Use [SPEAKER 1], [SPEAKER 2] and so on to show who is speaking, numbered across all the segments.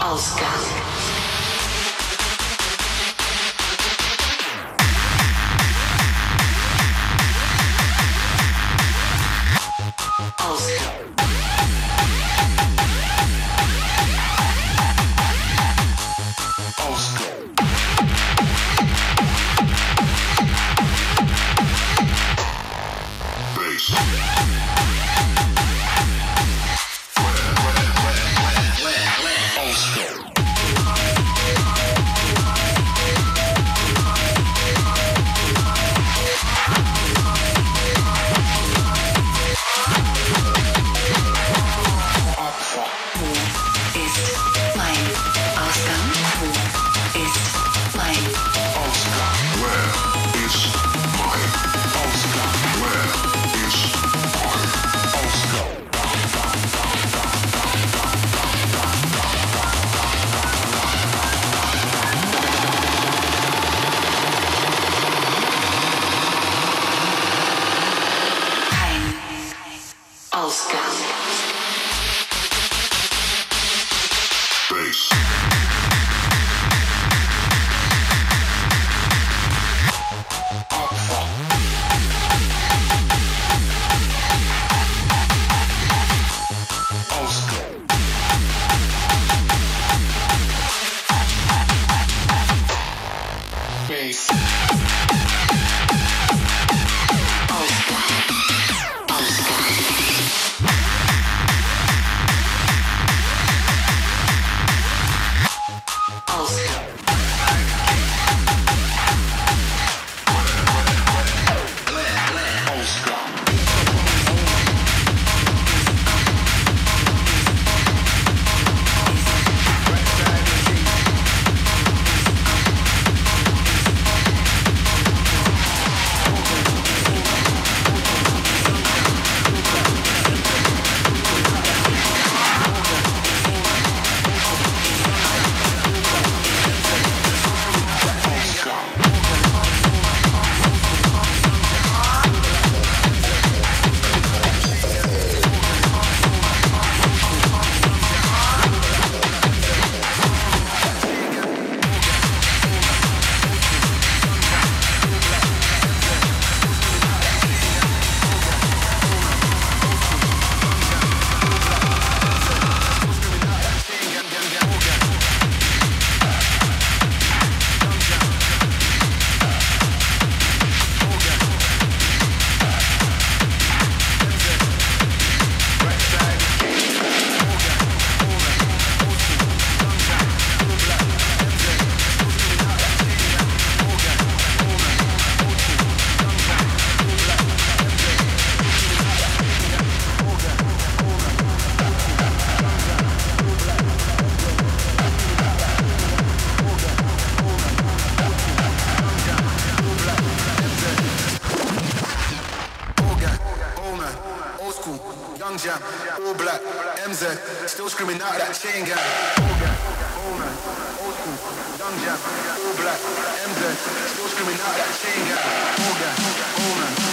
[SPEAKER 1] Oscar.
[SPEAKER 2] Oscar. Austin.
[SPEAKER 3] we not fuga, singer, organ.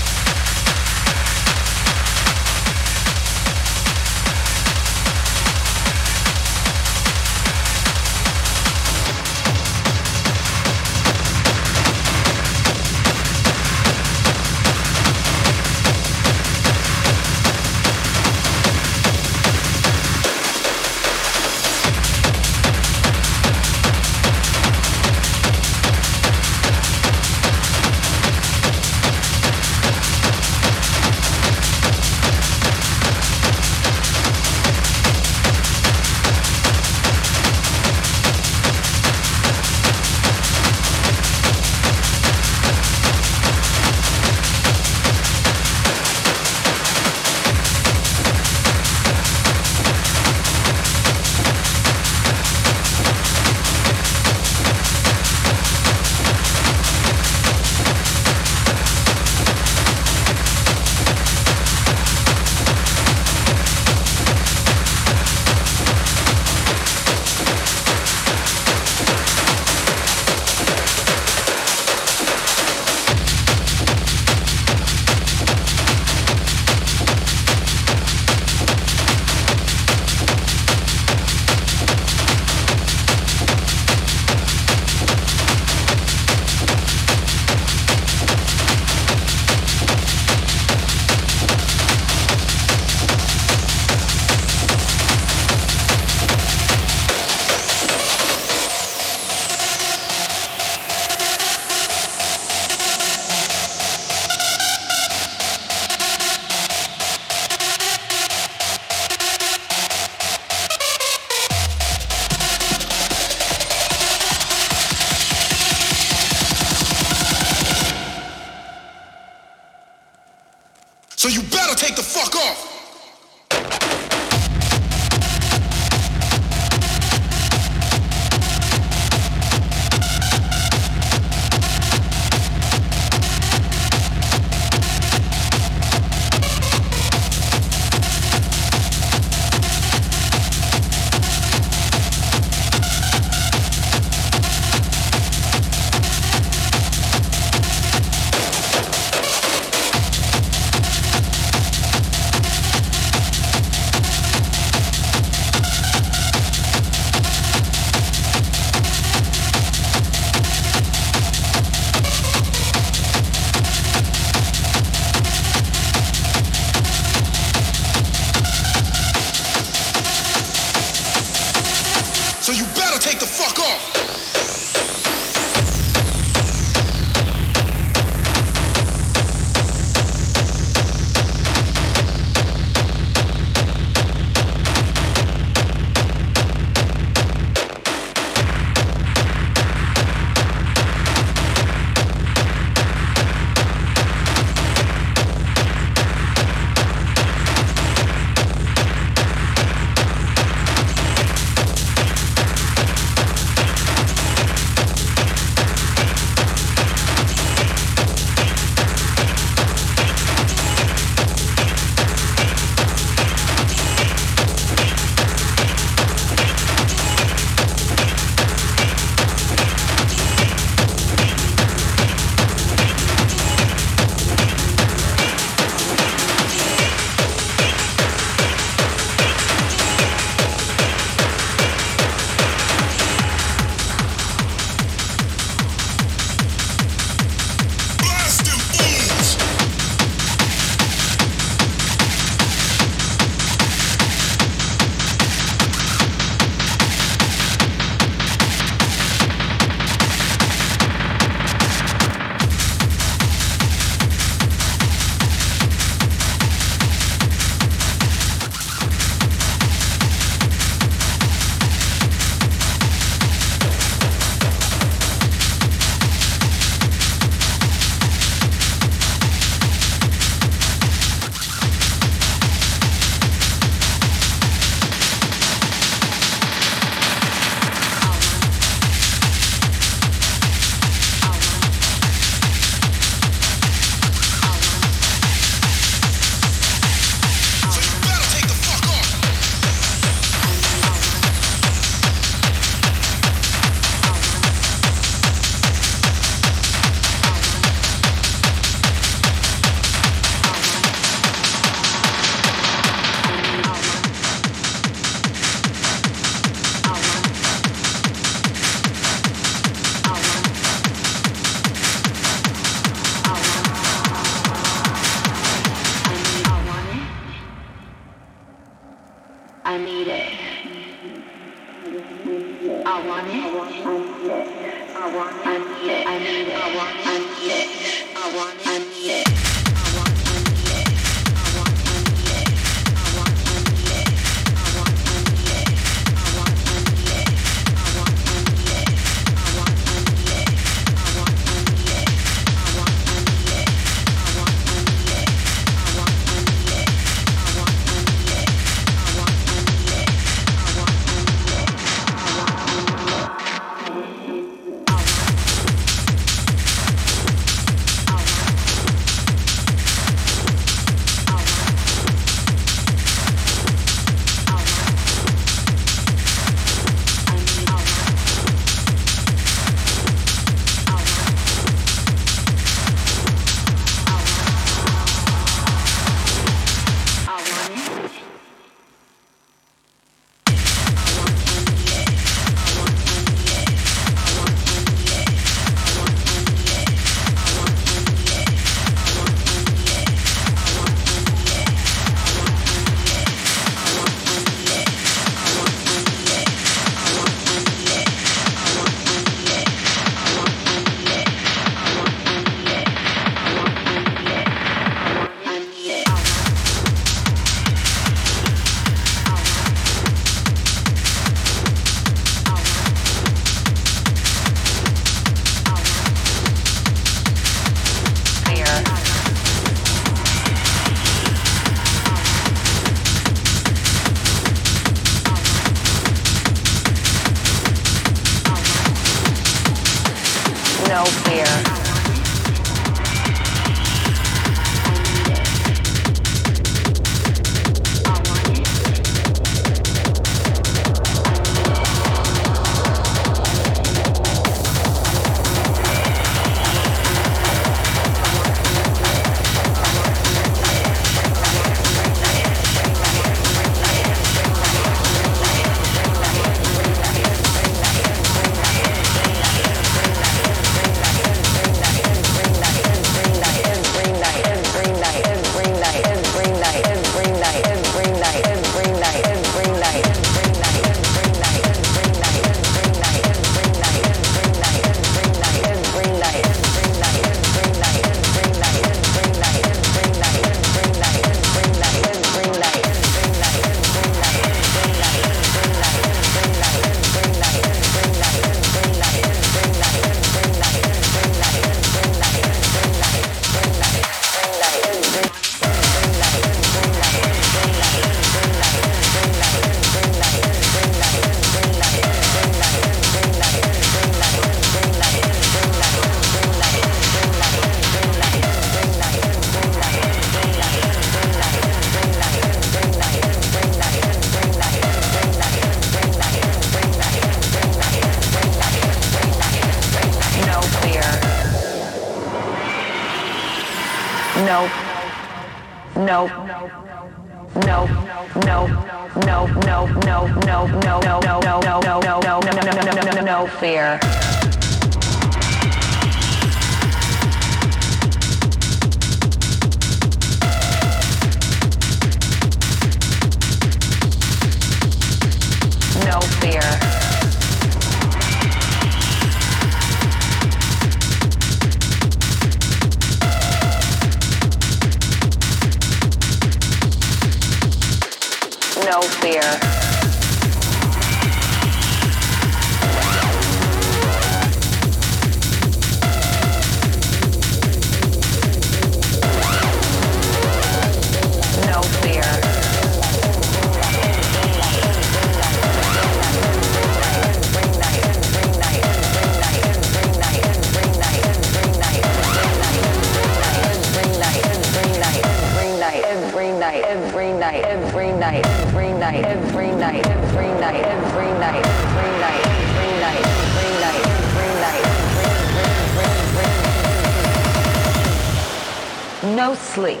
[SPEAKER 3] No sleep.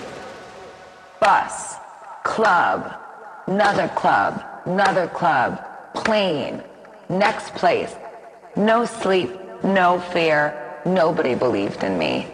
[SPEAKER 3] Bus, club, another club, another club, plane, next place. No sleep, no fear. Nobody believed in me.